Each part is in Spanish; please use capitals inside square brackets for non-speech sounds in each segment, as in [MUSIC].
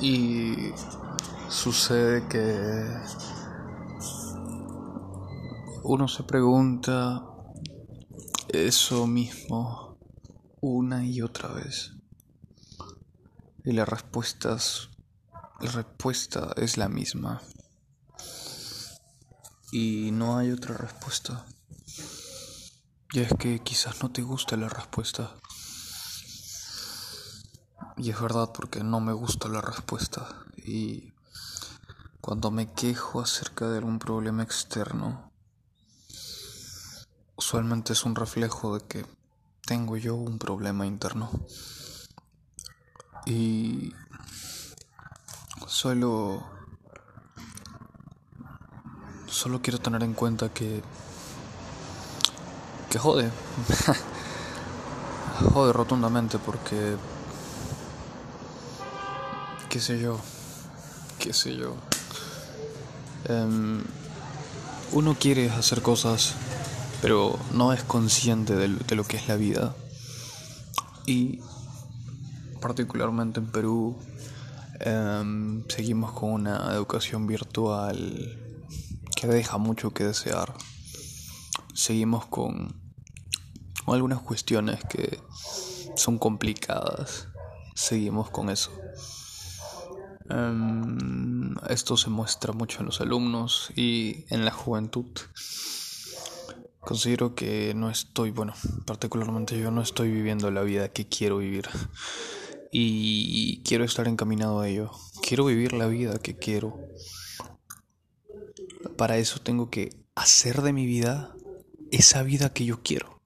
Y sucede que uno se pregunta eso mismo una y otra vez. Y la respuesta es, la respuesta es la misma. Y no hay otra respuesta. Y es que quizás no te guste la respuesta. Y es verdad porque no me gusta la respuesta. Y cuando me quejo acerca de algún problema externo, usualmente es un reflejo de que tengo yo un problema interno. Y solo solo quiero tener en cuenta que que jode. [LAUGHS] jode rotundamente porque qué sé yo, qué sé yo. Em, uno quiere hacer cosas, pero no es consciente de, lo que es la vida. Y particularmente en Perú, em, seguimos con una educación virtual que deja mucho que desear. Seguimos con, con algunas cuestiones que son complicadas. Seguimos con eso. Em, esto se muestra mucho en los alumnos y en la juventud. Considero que no estoy, bueno, particularmente yo no estoy viviendo la vida que quiero vivir. Y quiero estar encaminado a ello. Quiero vivir la vida que quiero. Para eso tengo que hacer de mi vida esa vida que yo quiero.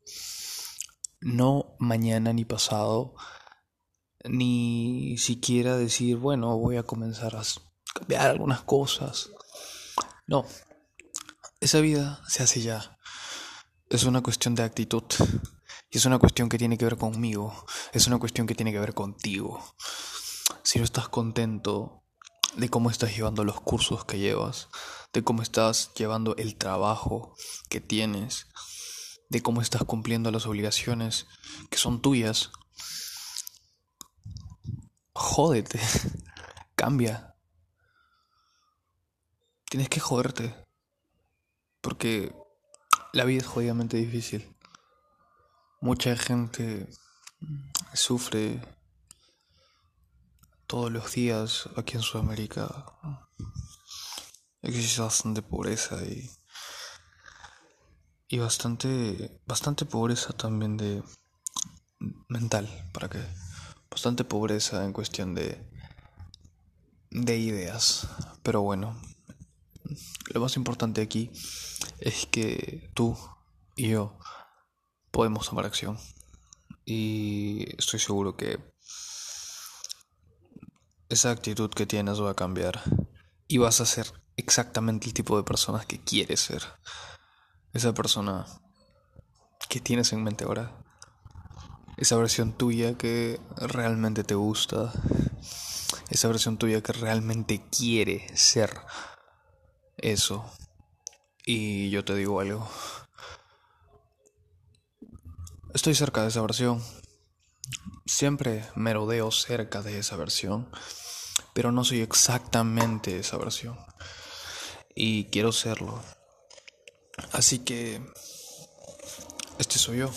No mañana ni pasado ni siquiera decir, bueno, voy a comenzar a cambiar algunas cosas. No, esa vida se hace ya. Es una cuestión de actitud. Y es una cuestión que tiene que ver conmigo. Es una cuestión que tiene que ver contigo. Si no estás contento de cómo estás llevando los cursos que llevas, de cómo estás llevando el trabajo que tienes, de cómo estás cumpliendo las obligaciones que son tuyas, jódete, [LAUGHS] cambia. Tienes que joderte. Porque la vida es jodidamente difícil. Mucha gente sufre todos los días aquí en Sudamérica. Existe bastante pobreza y, y bastante, bastante pobreza también de mental, para que bastante pobreza en cuestión de, de ideas. Pero bueno, lo más importante aquí es que tú y yo podemos tomar acción. Y estoy seguro que esa actitud que tienes va a cambiar. Y vas a ser exactamente el tipo de persona que quieres ser. Esa persona que tienes en mente ahora esa versión tuya que realmente te gusta, esa versión tuya que realmente quiere ser eso. Y yo te digo algo. Estoy cerca de esa versión. Siempre me rodeo cerca de esa versión, pero no soy exactamente esa versión. Y quiero serlo. Así que este soy yo.